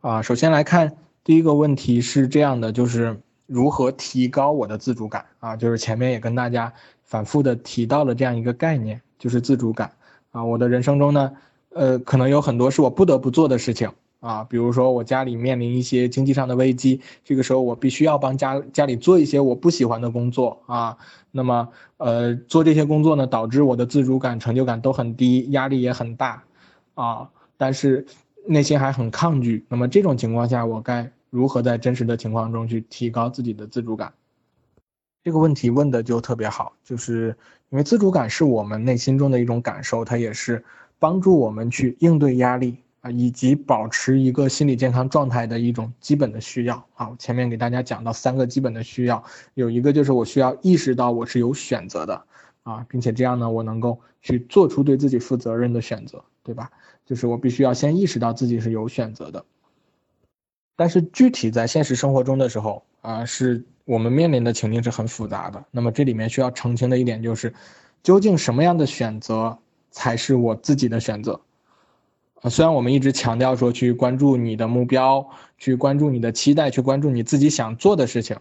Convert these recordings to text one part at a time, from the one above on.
啊，首先来看第一个问题是这样的，就是如何提高我的自主感啊？就是前面也跟大家反复的提到了这样一个概念，就是自主感啊。我的人生中呢，呃，可能有很多是我不得不做的事情啊，比如说我家里面临一些经济上的危机，这个时候我必须要帮家家里做一些我不喜欢的工作啊。那么，呃，做这些工作呢，导致我的自主感、成就感都很低，压力也很大啊。但是。内心还很抗拒，那么这种情况下，我该如何在真实的情况中去提高自己的自主感？这个问题问的就特别好，就是因为自主感是我们内心中的一种感受，它也是帮助我们去应对压力啊，以及保持一个心理健康状态的一种基本的需要啊。前面给大家讲到三个基本的需要，有一个就是我需要意识到我是有选择的啊，并且这样呢，我能够去做出对自己负责任的选择，对吧？就是我必须要先意识到自己是有选择的，但是具体在现实生活中的时候啊，是我们面临的情境是很复杂的。那么这里面需要澄清的一点就是，究竟什么样的选择才是我自己的选择？啊，虽然我们一直强调说去关注你的目标，去关注你的期待，去关注你自己想做的事情，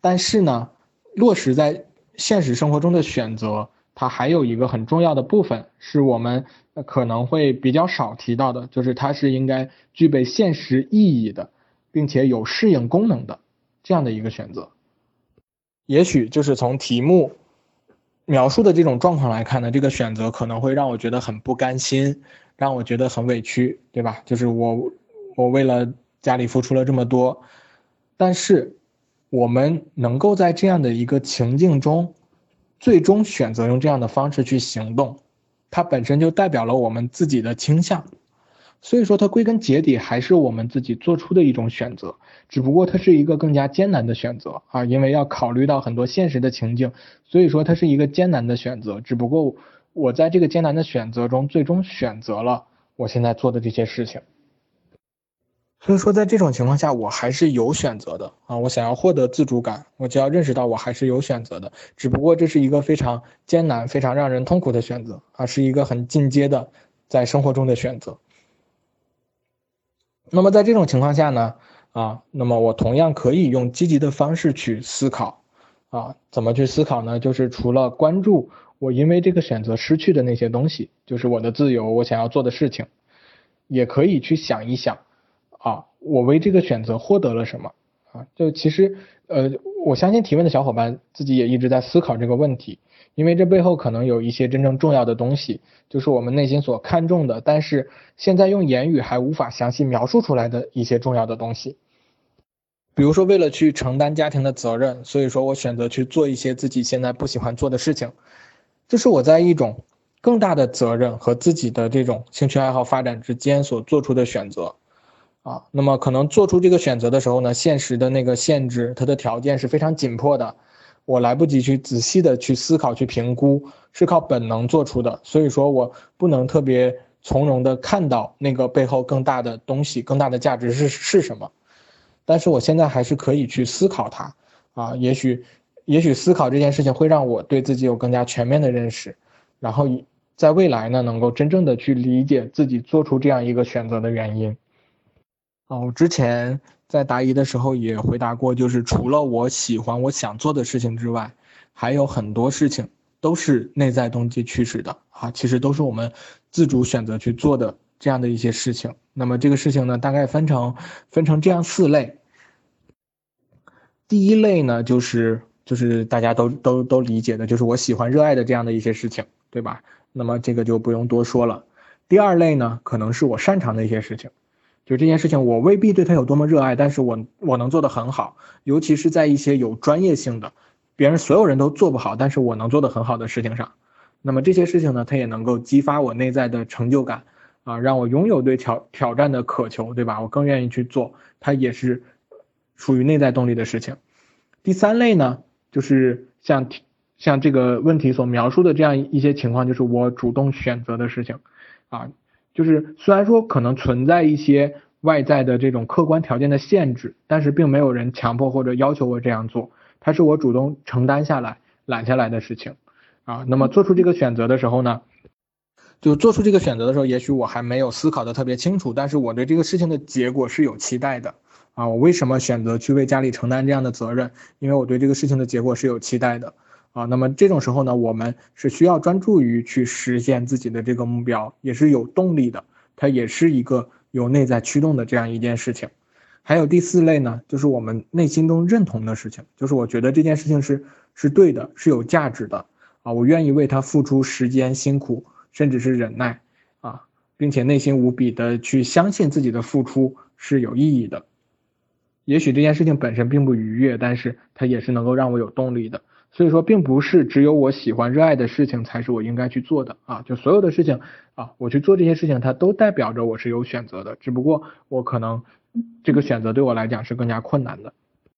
但是呢，落实在现实生活中的选择。它还有一个很重要的部分是我们可能会比较少提到的，就是它是应该具备现实意义的，并且有适应功能的这样的一个选择。也许就是从题目描述的这种状况来看呢，这个选择可能会让我觉得很不甘心，让我觉得很委屈，对吧？就是我我为了家里付出了这么多，但是我们能够在这样的一个情境中。最终选择用这样的方式去行动，它本身就代表了我们自己的倾向，所以说它归根结底还是我们自己做出的一种选择，只不过它是一个更加艰难的选择啊，因为要考虑到很多现实的情境，所以说它是一个艰难的选择，只不过我在这个艰难的选择中，最终选择了我现在做的这些事情。所以说，在这种情况下，我还是有选择的啊！我想要获得自主感，我就要认识到我还是有选择的，只不过这是一个非常艰难、非常让人痛苦的选择啊，是一个很进阶的在生活中的选择。那么在这种情况下呢，啊，那么我同样可以用积极的方式去思考啊，怎么去思考呢？就是除了关注我因为这个选择失去的那些东西，就是我的自由，我想要做的事情，也可以去想一想。啊，我为这个选择获得了什么？啊，就其实，呃，我相信提问的小伙伴自己也一直在思考这个问题，因为这背后可能有一些真正重要的东西，就是我们内心所看重的，但是现在用言语还无法详细描述出来的一些重要的东西。比如说，为了去承担家庭的责任，所以说我选择去做一些自己现在不喜欢做的事情，这是我在一种更大的责任和自己的这种兴趣爱好发展之间所做出的选择。啊，那么可能做出这个选择的时候呢，现实的那个限制，它的条件是非常紧迫的，我来不及去仔细的去思考、去评估，是靠本能做出的，所以说我不能特别从容的看到那个背后更大的东西、更大的价值是是什么，但是我现在还是可以去思考它，啊，也许，也许思考这件事情会让我对自己有更加全面的认识，然后在未来呢，能够真正的去理解自己做出这样一个选择的原因。啊，我之前在答疑的时候也回答过，就是除了我喜欢我想做的事情之外，还有很多事情都是内在动机驱使的啊，其实都是我们自主选择去做的这样的一些事情。那么这个事情呢，大概分成分成这样四类。第一类呢，就是就是大家都都都理解的，就是我喜欢热爱的这样的一些事情，对吧？那么这个就不用多说了。第二类呢，可能是我擅长的一些事情。就这件事情，我未必对他有多么热爱，但是我我能做得很好，尤其是在一些有专业性的，别人所有人都做不好，但是我能做得很好的事情上，那么这些事情呢，它也能够激发我内在的成就感，啊，让我拥有对挑挑战的渴求，对吧？我更愿意去做，它也是属于内在动力的事情。第三类呢，就是像像这个问题所描述的这样一些情况，就是我主动选择的事情，啊。就是虽然说可能存在一些外在的这种客观条件的限制，但是并没有人强迫或者要求我这样做，它是我主动承担下来、揽下来的事情啊。那么做出这个选择的时候呢，就做出这个选择的时候，也许我还没有思考的特别清楚，但是我对这个事情的结果是有期待的啊。我为什么选择去为家里承担这样的责任？因为我对这个事情的结果是有期待的啊。那么这种时候呢，我们是需要专注于去实现自己的这个目标，也是有动力的。它也是一个有内在驱动的这样一件事情。还有第四类呢，就是我们内心中认同的事情，就是我觉得这件事情是是对的，是有价值的啊，我愿意为他付出时间、辛苦。甚至是忍耐啊，并且内心无比的去相信自己的付出是有意义的。也许这件事情本身并不愉悦，但是它也是能够让我有动力的。所以说，并不是只有我喜欢、热爱的事情才是我应该去做的啊。就所有的事情啊，我去做这些事情，它都代表着我是有选择的。只不过我可能这个选择对我来讲是更加困难的。